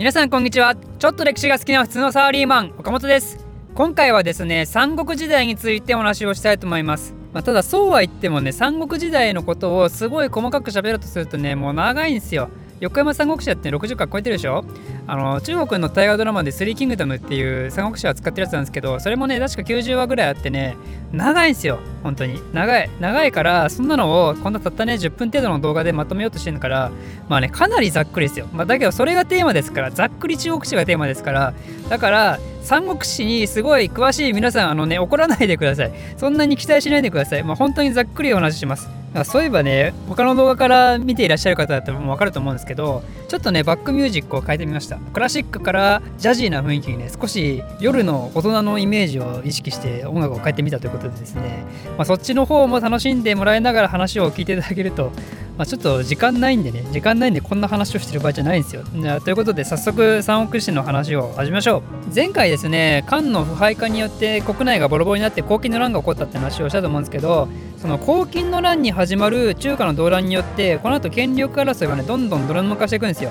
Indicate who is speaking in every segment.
Speaker 1: 皆さんこんにちは。ちょっと歴史が好きな普通のサラリーマン岡本です。今回はですね三国時代についてお話をしたいと思います。まあ、ただそうは言ってもね三国時代のことをすごい細かく喋ろうとするとねもう長いんですよ。横山三国志って60巻超えてるでしょ？あの中国の大河ドラマで「スリーキングダム」っていう三国志は使ってるやつなんですけどそれもね確か90話ぐらいあってね長いんですよ。本当に。長い長いからそんなのをこんなたったね10分程度の動画でまとめようとしてるからまあねかなりざっくりですよ、まあ、だけどそれがテーマですからざっくり中国史がテーマですからだから三国史にすごい詳しい皆さんあのね怒らないでください。そんなに期待しないでください。まあ本当にざっくりお話しします。そういえばね他の動画から見ていらっしゃる方だったらもう分かると思うんですけどちょっとねバックミュージックを変えてみました。クラシックからジャジーな雰囲気にね少し夜の大人のイメージを意識して音楽を変えてみたということでですね、まあ、そっちの方も楽しんでもらいながら話を聞いていただけるとまあ、ちょっと時間ないんでね、時間ないんでこんな話をしてる場合じゃないんですよ。じゃということで、早速三国志の話を始めましょう。前回ですね、漢の腐敗化によって国内がボロボロになって黄金の乱が起こったって話をしたと思うんですけど、その黄金の乱に始まる中華の動乱によって、この後権力争いがね、どんどんドラム化していくんですよ。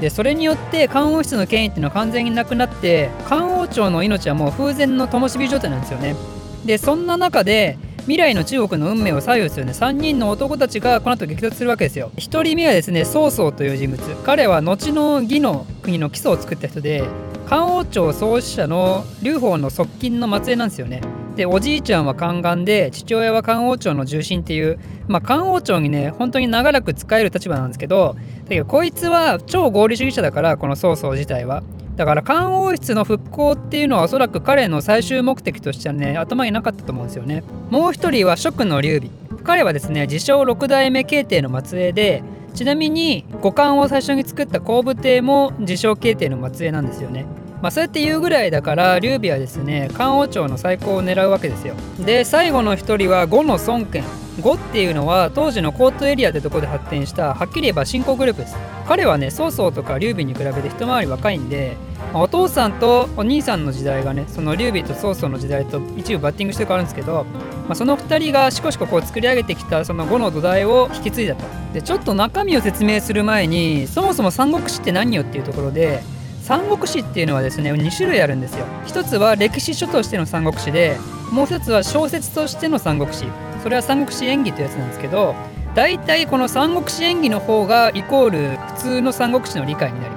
Speaker 1: でそれによって漢王室の権威っていうのは完全になくなって漢王朝の命はもう風前の灯火状態なんですよねでそんな中で未来の中国の運命を左右するね3人の男たちがこの後激突するわけですよ。1人目はですね曹操という人物。彼は後の義の国の基礎を作った人で漢王朝創始者の劉邦の側近の末裔なんですよね。でおじいちゃんは宦官で父親は漢王朝の重臣っていうまあ漢王朝にね本当に長らく使える立場なんですけどだけどこいつは超合理主義者だからこの曹操自体は。だから漢王室の復興っていうのはおそらく彼の最終目的としてはね頭になかったと思うんですよね。もう一人は蜀の劉備。彼はですね自称六代目慶帝の末裔でちなみに五冠を最初に作った後武帝も自称慶帝の末裔なんですよね。まあ、そうやって言うぐらいだから劉備はですね漢王朝の再興を狙うわけですよ。で最後の一人は呉の孫権。呉っていうのは当時のコートエリアってとこで発展したはっきり言えば新興グループです。彼はね曹操とか劉備に比べて一回り若いんで、まあ、お父さんとお兄さんの時代がねその劉備と曹操の時代と一部バッティングして変わるんですけど、まあ、その2人がしこしここう作り上げてきたその5の土台を引き継いだと。でちょっと中身を説明する前にそもそも三国志って何よっていうところで三国志っていうのはですね2種類あるんですよ。一つは歴史書としての三国志でもう一つは小説としての三国志。それは三国志演義というやつなんですけど大体この三国志演義の方がイコール普通の三国志の理解になります。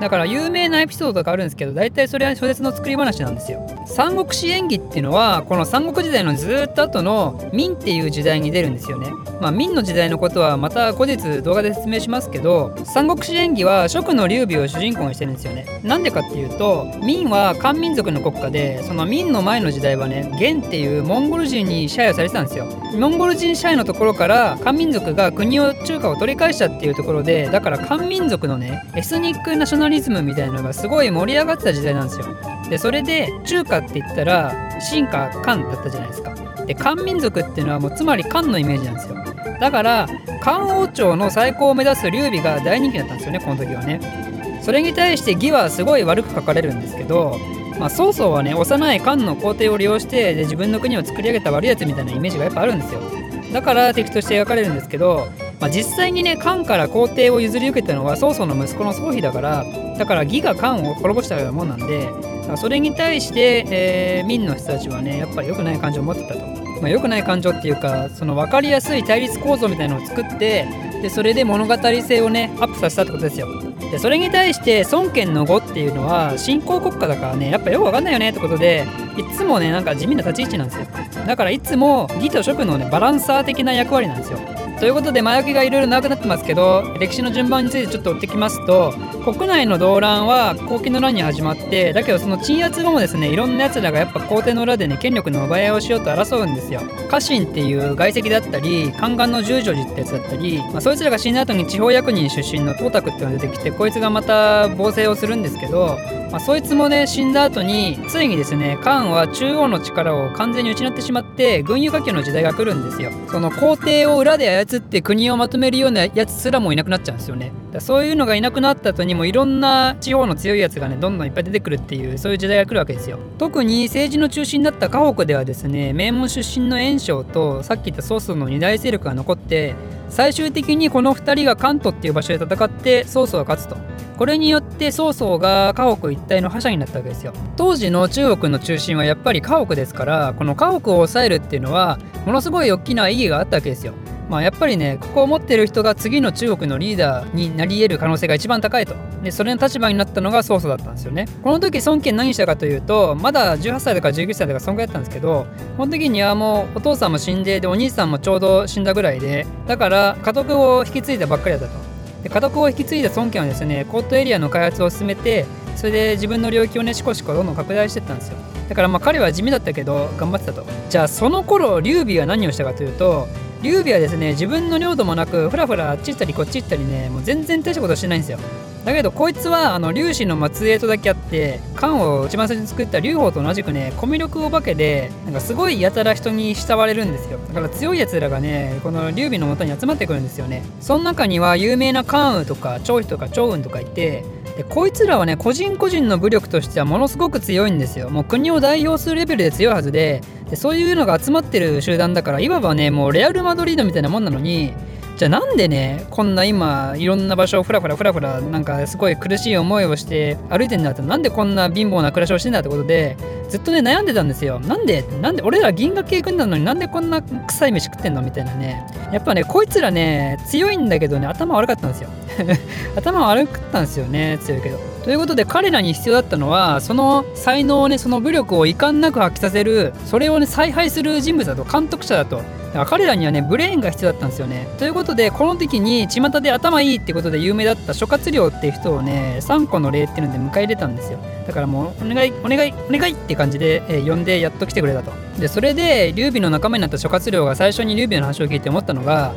Speaker 1: だから有名なエピソードとかあるんですけど大体それは小説の作り話なんですよ。三国志演義っていうのはこの三国時代のずっと後の明っていう時代に出るんですよね。まあ明の時代のことはまた後日動画で説明しますけど三国志演義は蜀の劉備を主人公にしてるんですよね。なんでかっていうと明は漢民族の国家でその明の前の時代はね元っていうモンゴル人に支配をされてたんですよ。モンゴル人支配のところから漢民族が国を中華を取り返したっていうところでだから漢民族のねエスニックナショナリズムみたいなのがすごい盛り上がってた時代なんですよ。でそれで中華って言ったら進化漢だったじゃないですか。で漢民族っていうのはもうつまり漢のイメージなんですよ。だから漢王朝の最高を目指す劉備が大人気だったんですよねこの時はね。それに対して義はすごい悪く書かれるんですけど、まあ、曹操はね幼い漢の皇帝を利用してで自分の国を作り上げた悪いやつみたいなイメージがやっぱあるんですよ。だから敵として描かれるんですけどまあ、実際にね漢から皇帝を譲り受けたのは曹操の息子の曹丕だからだから義が漢を滅ぼしたようなもんなんでそれに対して、えー、民の人たちはねやっぱり良くない感情を持ってたと。まあ、良くない感情っていうかその分かりやすい対立構造みたいなのを作ってでそれで物語性をねアップさせたってことですよ。でそれに対して孫権の呉っていうのは新興国家だからねやっぱよくわかんないよねってことでいつもねなんか地味な立ち位置なんですよだからいつも義と職のねバランサー的な役割なんですよということで前置きがいろいろ長くなってますけど歴史の順番についてちょっと追ってきますと国内の動乱は後期の乱に始まってだけどその鎮圧後もですねいろんなやつらがやっぱ皇帝の裏でね権力の奪い合いをしようと争うんですよ。家臣っていう外籍だったり宦官の十条寺ってやつだったり、まあ、そいつらが死んだ後に地方役人出身の東卓っていうのが出てきてこいつがまた暴政をするんですけどまあ、そいつもね死んだ後についにですねカーンは中央の力を完全に失ってしまって軍友家系の時代が来るんですよ。その皇帝を裏でって国をまとめるようなやつすらもいなくなっちゃうんですよね。だそういうのがいなくなった後にもいろんな地方の強いやつがねどんどんいっぱい出てくるっていうそういう時代が来るわけですよ。特に政治の中心だった河北ではですね名門出身の袁紹とさっき言った曹操の二大勢力が残って最終的にこの2人が関東っていう場所で戦って曹操が勝つと。これによって曹操が家屋一体の覇者になったわけですよ。当時の中国の中心はやっぱり家屋ですからこの家屋を抑えるっていうのはものすごい大きな意義があったわけですよ。まあ、やっぱりねここを持ってる人が次の中国のリーダーになり得る可能性が一番高いと。でそれの立場になったのが曹操だったんですよね。この時孫権何したかというとまだ18歳とか19歳とかそんぐらいだったんですけどこの時にはもうお父さんも死んででお兄さんもちょうど死んだぐらいでだから家督を引き継いだばっかりだったと。で家督を引き継いだ孫権はですねコートエリアの開発を進めてそれで自分の領域をねしこしこどんどん拡大してったんですよ。だからまあ彼は地味だったけど頑張ってたと。じゃあその頃劉備は何をしたかというと劉備はですね自分の領土もなくふらふらあっち行ったりこっち行ったりねもう全然大したことしてないんですよ。だけどこいつはあの劉氏の末裔とだけあって漢を一番最初に作った劉邦と同じくねコミュ力お化けでなんかすごいやたら人に慕われるんですよ。だから強いやつらがねこの劉備のもとに集まってくるんですよね。その中には有名な関羽とか張飛とか張雲とかいてでこいつらはね個人個人の武力としてはものすごく強いんですよ。もう国を代表するレベルで強いはずででそういうのが集まってる集団だからいわばねもうレアル・マドリードみたいなもんなのにじゃあなんでねこんな今いろんな場所をふらふらふらふらなんかすごい苦しい思いをして歩いてんだってなんでこんな貧乏な暮らしをしてんだってことでずっとね悩んでたんですよ。なんでなんで俺ら銀河系組んだのになんでこんな臭い飯食ってんのみたいなね。やっぱねこいつらね強いんだけどね頭悪かったんですよ。頭悪かったんですよね強いけど。ということで彼らに必要だったのはその才能をねその武力を遺憾なく発揮させるそれをね采配する人物だと。監督者だと。だから彼らにはねブレーンが必要だったんですよね。ということでこの時に巷で頭いいってことで有名だった諸葛亮っていう人をね3個の例っていうので迎え入れたんですよ。だからもうお願いお願いお願いって感じで、え、呼んでやっと来てくれたと。でそれで劉備の仲間になった諸葛亮が最初に劉備の話を聞いて思ったのが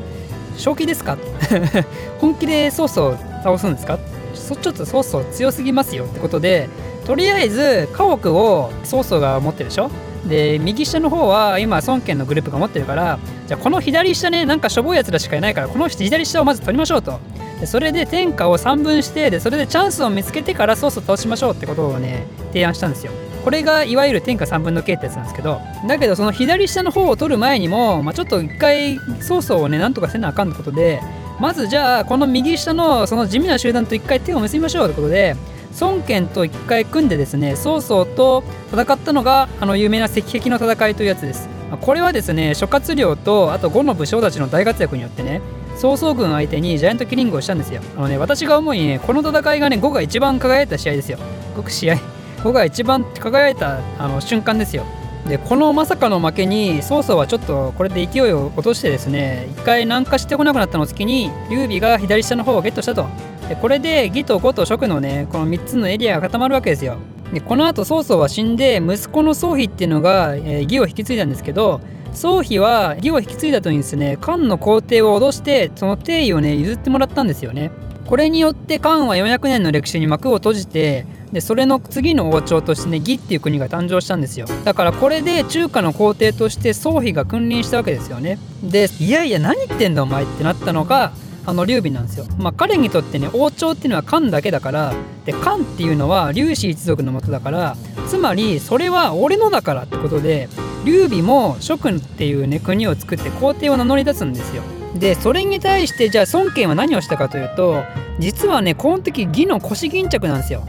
Speaker 1: 正気ですか？本気で曹操倒すんですか？そちょっと曹操強すぎますよってことでとりあえず家屋を曹操が持ってるでしょ？で右下の方は今孫権のグループが持ってるからじゃあこの左下ねなんかしょぼいやつらしかいないからこの左下をまず取りましょうと。でそれで天下を3分してでそれでチャンスを見つけてから曹操倒しましょうってことをね提案したんですよ。これがいわゆる天下3分の計ってやつなんですけどだけどその左下の方を取る前にも、まあ、ちょっと一回曹操をねなんとかせなあかんってことでまずじゃあこの右下のその地味な集団と一回手を結びましょうってことで孫権と一回組んでですね曹操と戦ったのがあの有名な石壁の戦いというやつです。これはですね諸葛亮とあと5の武将たちの大活躍によってね曹操軍相手にジャイアントキリングをしたんですよ。あのね私が思うにねこの戦いがね5が一番輝いた試合ですよ。5試合。5が一番輝いたあの瞬間ですよ。でこのまさかの負けに曹操はちょっとこれで勢いを落としてですね一回南下してこなくなったのを月に劉備が左下の方をゲットしたと。でこれで義と呉と蜀のねこの3つのエリアが固まるわけですよ。でこの後曹操は死んで息子の宗妃っていうのが、えー、義を引き継いだんですけど宗妃は義を引き継いだとにですね漢の皇帝を脅してその帝位をね譲ってもらったんですよね。これによって漢は400年の歴史に幕を閉じてでそれの次の王朝としてね義っていう国が誕生したんですよ。だからこれで中華の皇帝として宗妃が君臨したわけですよね。でいやいや何言ってんだお前ってなったのがあの劉備なんですよ。まあ彼にとってね王朝っていうのは漢だけだからで漢っていうのは劉氏一族のもとだからつまりそれは俺のだからってことで劉備も諸君っていうね国を作って皇帝を名乗り出すんですよ。でそれに対してじゃあ孫権は何をしたかというと実はねこの時義の腰巾着なんですよ。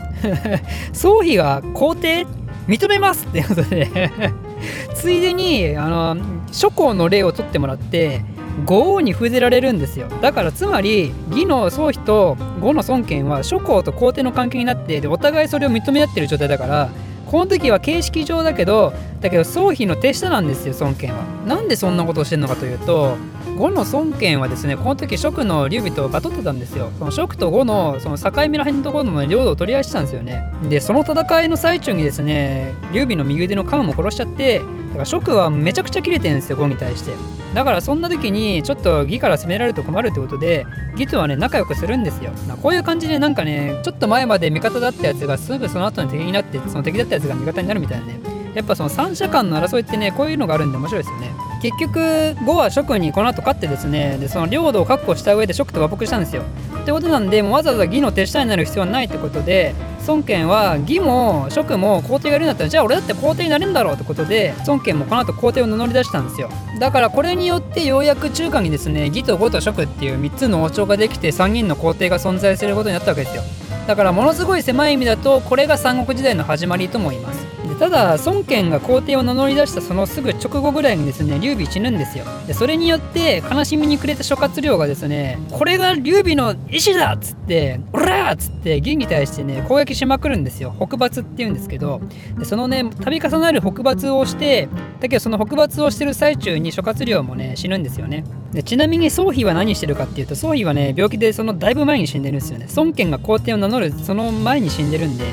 Speaker 1: 宗妃が皇帝認めますってことで ついでにあの諸侯の例を取ってもらって五王に封ぜられるんですよ。だからつまり義の宗妃と呉の孫権は諸侯と皇帝の関係になってでお互いそれを認め合ってる状態だからこの時は形式上だけどだけど宗妃の手下なんですよ孫権は。なんでそんなことをしてるのかというと呉の孫権はですねこの時蜀の劉備とバトってたんですよ。その蜀と呉のその境目ら辺のところの領土を取り合いしてたんですよね。でその戦いの最中にですね劉備の右腕の関羽も殺しちゃってから職はめちゃくちゃ切れてるんですよ5に対して。だからそんな時にちょっと義から攻められると困るってことで義とはね仲良くするんですよ。こういう感じでなんかねちょっと前まで味方だったやつがすぐその後に敵になってその敵だったやつが味方になるみたいなね。やっぱその三者間の争いってねこういうのがあるんで面白いですよね。結局呉は蜀にこの後勝ってですねでその領土を確保した上で蜀と和睦したんですよ。ってことなんでもうわざわざ義の手下になる必要はないってことで孫権は義も職も皇帝がいるんだったらじゃあ俺だって皇帝になれるんだろうってことで孫権もこの後皇帝を名乗り出したんですよ。だからこれによってようやく中華にですね義と呉と職っていう3つの王朝ができて3人の皇帝が存在することになったわけですよ。だからものすごい狭い意味だとこれが三国時代の始まりとも言います。ただ孫権が皇帝を名乗り出したそのすぐ直後ぐらいにですね劉備死ぬんですよ。でそれによって悲しみに暮れた諸葛亮がですねこれが劉備の意思だっつって「オラ!」っつって義に対してね攻撃しまくるんですよ。北伐っていうんですけど。でそのね度重なる北伐をしてだけどその北伐をしてる最中に諸葛亮もね死ぬんですよね。でちなみに宗妃は何してるかっていうと宗妃はね病気でそのだいぶ前に死んでるんですよね。孫権が皇帝を名乗るその前に死んでるんで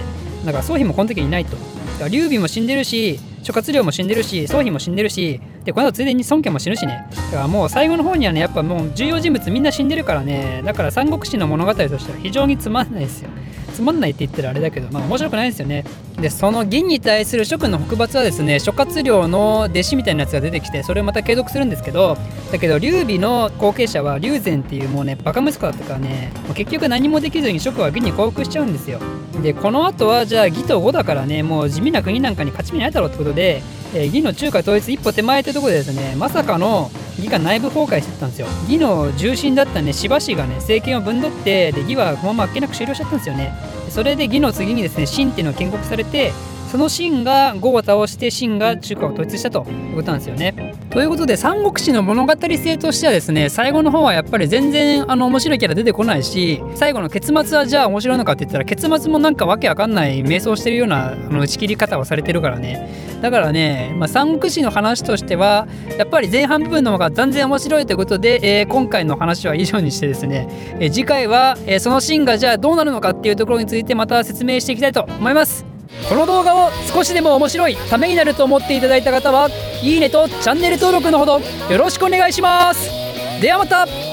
Speaker 1: だから宗妃もこの時にいないと。から劉備も死んでるし諸葛亮も死んでるし宗妃も死んでるしでこの後ついでに孫権も死ぬしね。だからもう最後の方にはねやっぱもう重要人物みんな死んでるからね。だから三国志の物語としては非常につまんないですよ。つまんないって言ったらあれだけどまあ面白くないですよね。でその銀に対する諸君の北伐はですね諸葛亮の弟子みたいなやつが出てきてそれをまた継続するんですけどだけど劉備の後継者は劉禅っていうもうねバカ息子だったからね結局何もできずに諸君は銀に降伏しちゃうんですよ。でこの後はじゃあ義と呉だからねもう地味な国なんかに勝ち目ないだろうってことで、えー、義の中華統一一歩手前ってとこでですねまさかの義が内部崩壊してたんですよ。義の重心だったね芝氏がね政権をぶんどってで義はこのままあっけなく終了しちゃったんですよね。それで義の次にですね秦っていうのを建国されてその秦が呉を倒して秦が中華を統一したということなんですよね。ということで三国志の物語性としてはですね最後の方はやっぱり全然あの面白いキャラ出てこないし最後の結末はじゃあ面白いのかって言ったら結末もなんかわけわかんない迷走してるようなあの打ち切り方をされてるからねだからね、まあ、三国志の話としてはやっぱり前半部分の方が断然面白いということで、えー、今回の話は以上にしてですね、えー、次回は、えー、そのシーンがじゃあどうなるのかっていうところについてまた説明していきたいと思います。この動画を少しでも面白いためになると思っていただいた方はいいねとチャンネル登録のほどよろしくお願いします。ではまた。